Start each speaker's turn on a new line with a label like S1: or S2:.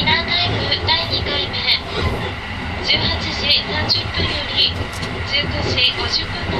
S1: イ第2回目。18時30分より19時50分まで